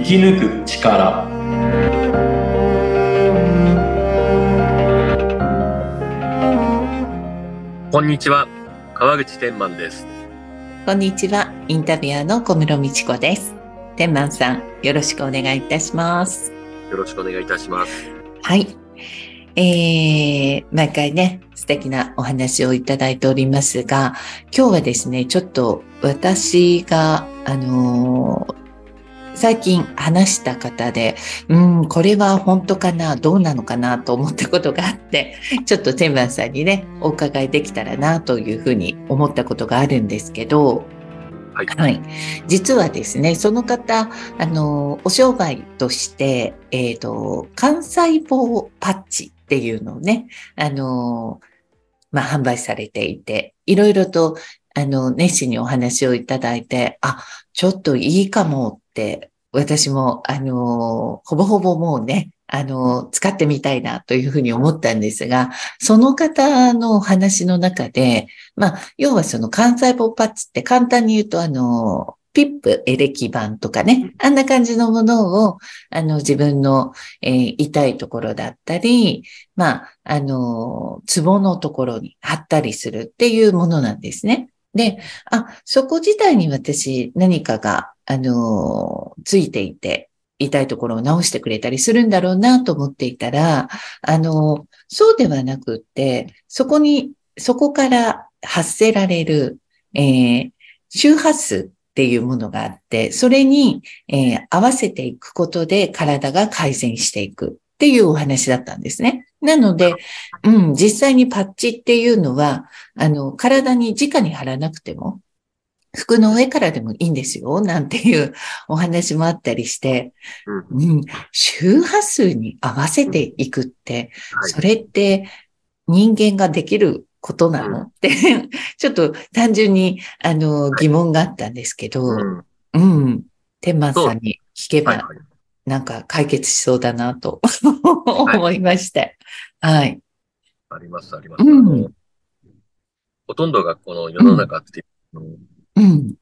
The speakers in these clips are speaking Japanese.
生き抜く力こんにちは川口天満ですこんにちは。インタビュアーの小室美智子です。天満さん、よろしくお願いいたします。よろしくお願いいたしますはい。えー、毎回ね、素敵なお話をいただいておりますが、今日はですね、ちょっと私が、あのー最近話した方で、うん、これは本当かな、どうなのかなと思ったことがあって、ちょっと天満さんにね、お伺いできたらなというふうに思ったことがあるんですけど、はいはい。実はですね、その方、あの、お商売として、えっ、と、幹細胞パッチっていうのをね、あの、まあ、販売されていて、いろいろと、あの、熱心にお話をいただいて、あ、ちょっといいかもって、私も、あの、ほぼほぼもうね、あの、使ってみたいなというふうに思ったんですが、その方のお話の中で、まあ、要はその幹細胞パッチって簡単に言うと、あの、ピップエレキ板とかね、あんな感じのものを、あの、自分の、えー痛いところだったり、まあ、あの、ツボのところに貼ったりするっていうものなんですね。で、あ、そこ自体に私何かが、あの、ついていて、痛いところを直してくれたりするんだろうなと思っていたら、あの、そうではなくって、そこに、そこから発せられる、えー周波数っていうものがあって、それに、えー合わせていくことで体が改善していく。っていうお話だったんですね。なので、うん、実際にパッチっていうのは、あの、体に直に貼らなくても、服の上からでもいいんですよ、なんていうお話もあったりして、うん。うん、周波数に合わせていくって、はい。それって人間ができることなの？って、ちょっと単純にあの疑問があったんですけど、うん。うん、天満さんに聞けばなんか解決しそうだなと思いまして。はい。ありますあります、うんほとんどがこの世の中って、うん。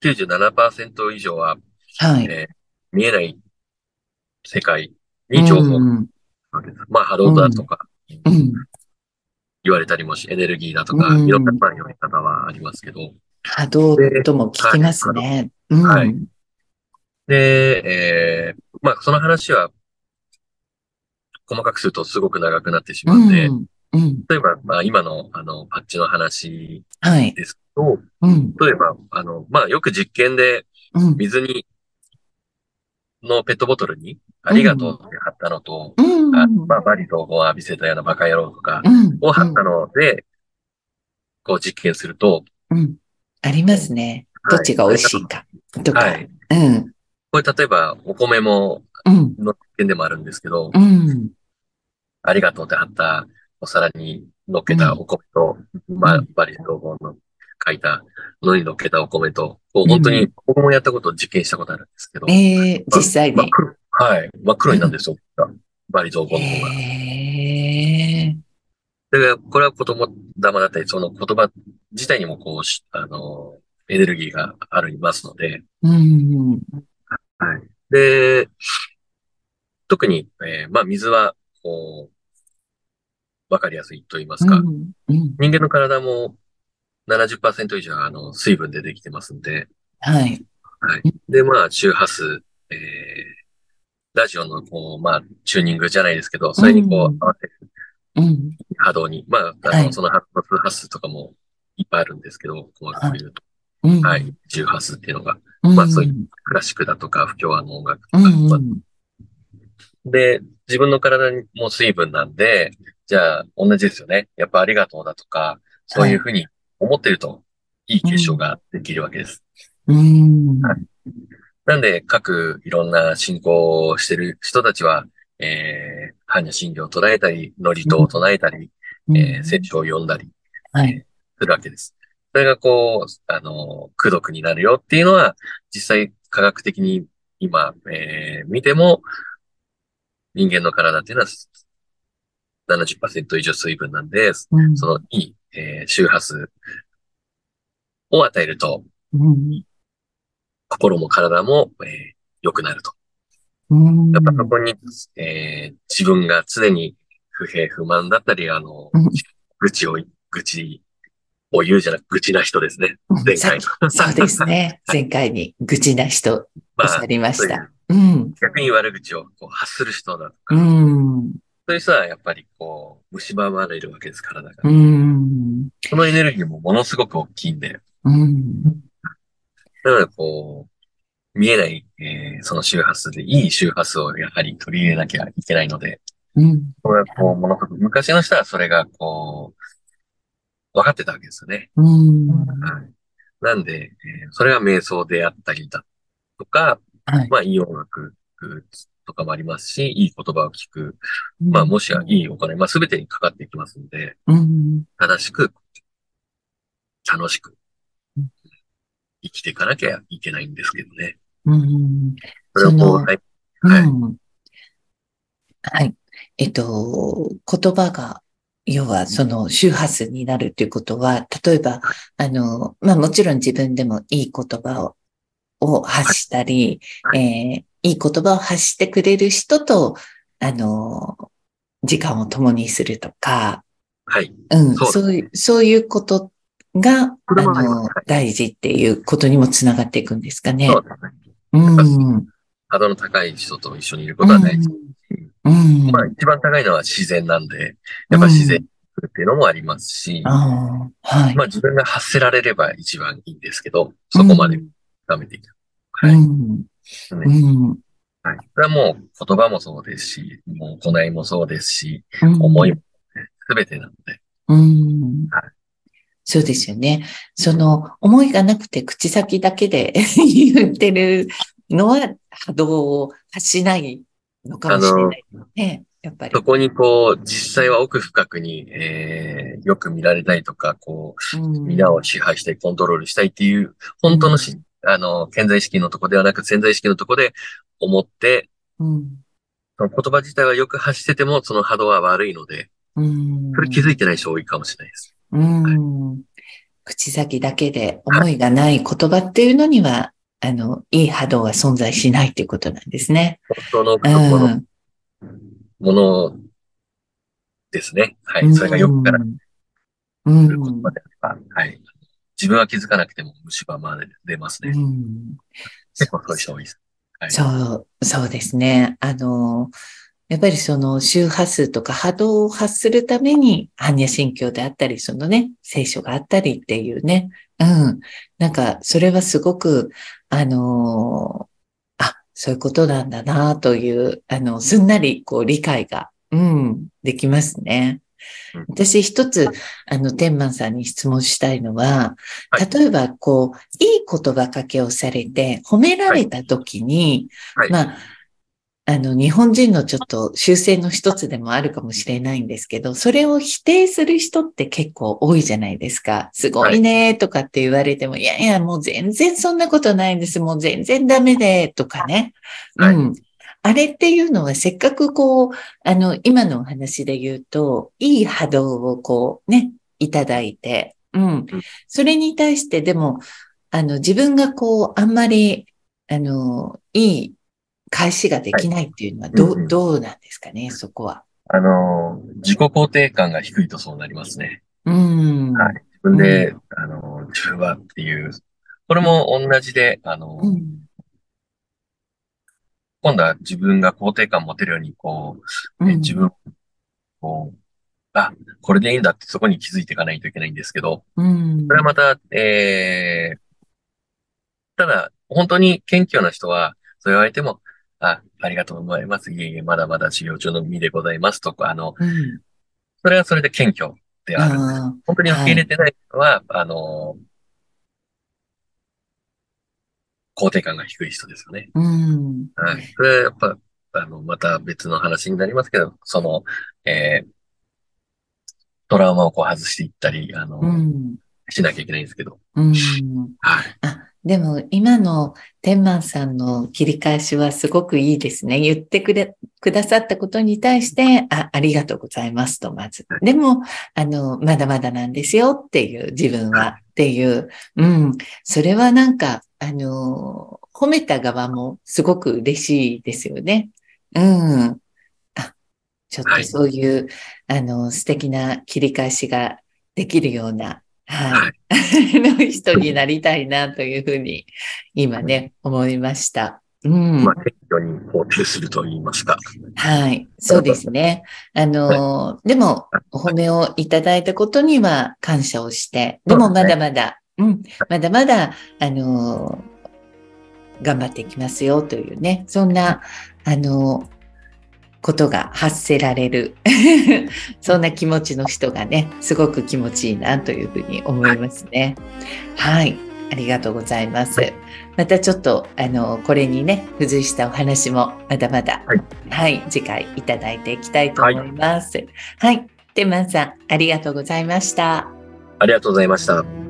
97%以上は、はい。えー見えない世界に情報うん。があるまあ波動だとかうん。言われたりもし、エネルギーだとか、うんいろんなまあ読み方はありますけど、波動とも聞きますね。うん。はいで、えーまあその話は細かくするとすごく長くなってしまうんで、うん。うん。例えば、まあ今のあのパッチの話はい。ですけど、うん。例えば、あの、まあよく実験でうん。水に、のペットボトルにありがとうって貼ったのと、うん。あまあバリとを浴びせたようなバカ野郎とかうん。を貼ったので、こう実験すると、うん。ありますね。どっちが美味しいか。とか。はい。うん。これ例えばお米もうん。の実験でもあるんですけど、うん。ありがとうって貼ったお皿に乗っけたお米と、まあうんバリ統合の書いたのに乗っけたお米と、こう本当に僕もやったことを実験したことあるんですけど、ええ実際に。真っ黒はい。真っ黒になるんですよ。バリ雑言の方が。ええで、これは言霊だったり、その言葉自体にもこうし、あの、エネルギーがありますので、うん。はい。で、特に、えーまあ水は、こう、わかりやすいと言いますか、うん。うん。人間の体も70%以上あの水分でできてますんで、はい。はい。で、まあ周波数、えー、ラジオのこう、まあチューニングじゃないですけど、それにこう合わせるうん。波動に、まあ、あの、はいその波数とかもいっぱいあるんですけど、細かく言うと、うん。はい、周波数っていうのが、うん。まあそういクラシックだとか、不協和の音楽とうか、まあん。で、自分の体にも水分なんで、じゃあ、同じですよね。やっぱありがとうだとか、そういうふうに思ってると、いい結晶ができるわけです。うん。はいなんで、各いろんな信仰をしてる人たちは、えー、般若心経を唱えたり、祝詞を唱えたり、えー、聖書を読んだりはい。するわけです。それがこう、あの、功徳になるよっていうのは、実際科学的に今、えー、見ても、人間の体っていうのは70%以上水分なんで、うん。そのいい、えー周波数を与えると、うん心も体も、えー良くなると。うん。やっぱそこに、えー自分が常に不平不満だったり、あの、うん。愚痴を、愚痴を言うじゃなく、愚痴な人ですね。前回の。そうですね。前回に愚痴な人おまあっしゃりましたう。うん。逆に悪口をこう発する人だとか、うん。そういう人はやっぱりこう、蝕まれるわけです、体が。うん。そのエネルギーもものすごく大きいんで、うん。なのでこう、見えない、えーその周波数でいい周波数をやはり取り入れなきゃいけないので、うん。これはこう、ものすごく昔の人はそれがこう、分かってたわけですよね。うん。はい。なんで、えーそれが瞑想であったりだとか、はい。まあいい音楽とかもありますし、いい言葉を聞く。まあもしはいいお金、まあ全てにかかっていきますので、うん。正しく、楽しくうん、生きていかなきゃいけないんですけどね。うん。それをこう、はい、はいうん。はい。えっと、言葉が、要はその周波数になるということは、例えば、あの、まあもちろん自分でもいい言葉をを発したり、はいえーいい言葉を発してくれる人と、あの、時間を共にするとか、はい。うん、そういう、そういうことが、あの大事っていうことにもつながっていくんですかね。そうですね。うん。波動の高い人と一緒にいることは大事。うん。まあ一番高いのは自然なんで、やっぱ自然っていうのもありますし、ああ、はい。まあ自分が発せられれば一番いいんですけど、そこまで深めていく。はい。うん。ねうん。はい。それはもう言葉もそうですし、もう行いもそうですし、うん思いもすべてなので、うんはいそうですよね。その思いがなくて口先だけで 言ってるのは波動を発しないのかもしれないね。やっぱり。そこにこう、実際は奥深くに、えー、よく見られたいとか、こうんう、皆を支配したい、コントロールしたいっていう、本当のし、あの、潜在意識のとこではなく潜在意識のとこで思って、うん。その言葉自体はよく発してても、その波動は悪いので、うん。それ気づいてない人多いかもしれないです。うん。口先だけで思いがない言葉っていうのには、あの、いい波動は存在しないっていうことなんですね。本当の奥う底のん。ものですね。はい。それがよくからうん。はい。自分は気づかなくても虫歯まで出ますね。うん結構そういう人多いです。はい。そう、そうですね。あの、やっぱりその周波数とか波動を発するために、般若心経であったり、そのね、聖書があったりっていうね。うん。なんか、それはすごく、あの、あ、そういうことなんだな、という、あの、すんなり、こう、理解が、うん、できますねうん。私一つ、あの、天満さんに質問したいのは、はい例えば、こう、いい言葉かけをされて、褒められたときに、はい。まあ、あの、日本人のちょっと習性の一つでもあるかもしれないんですけど、それを否定する人って結構多いじゃないですか。すごいねとかって言われても、い、やいや、もう全然そんなことないんです。もう全然ダメで、とかね。はいうん。あれっていうのはせっかくこう、あの、今のお話で言うと、いい波動をこうね、いただいて、うん。それに対してでも、あの、自分がこう、あんまり、あの、いい返しができないっていうのはどう、どうなんですかね、そこは。あの、自己肯定感が低いとそうなりますね。うん。はい自分で、あの、自分はっていう。これも同じで、あの、うん。今度は自分が肯定感持てるように、こう、うんえ自分、こう、あ、これでいいんだってそこに気づいていかないといけないんですけど、うん。それはまた、えー、ただ、本当に謙虚な人は、そう言われても、あ、ありがとうございます。いえいえ、まだまだ修行中の身でございますとか、あの、うん。それはそれで謙虚である。あ本当に受け入れてない人は、あの、肯定感が低い人ですよね。あ。うん。はい。それはやっぱ、あの、また別の話になりますけど、その、えー、トラウマをこう外していったり、あの、うん。しなきゃいけないんですけど。うん。はい。あ、でも今の天満さんの切り返しはすごくいいですね。言ってくれ、くださったことに対して、あ、ありがとうございますと、まず。でも、あの、まだまだなんですよっていう、自分はっていう、うん。それはなんか、あの、褒めた側もすごく嬉しいですよね。うん。あ、ちょっとそういう、はい、あの、素敵な切り返しができるような、はい。はい、人になりたいなというふうに、今ね、思いました。うん。まあ、適度に肯定すると言いますか。はい。そうですね。あの、はい、でも、お褒めをいただいたことには感謝をして、でもまだまだ、うね、うん、まだまだ、あの、頑張っていきますよというね、そんな、あの、ことが発せられる そんな気持ちの人がね、すごく気持ちいいなというふうに思いますね。はい。ありがとうございます。またちょっと、あの、これにね、付随したお話もまだまだ、はい、はい、次回いただいていきたいと思います。はい。はい、天満さん、ありがとうございました。ありがとうございました。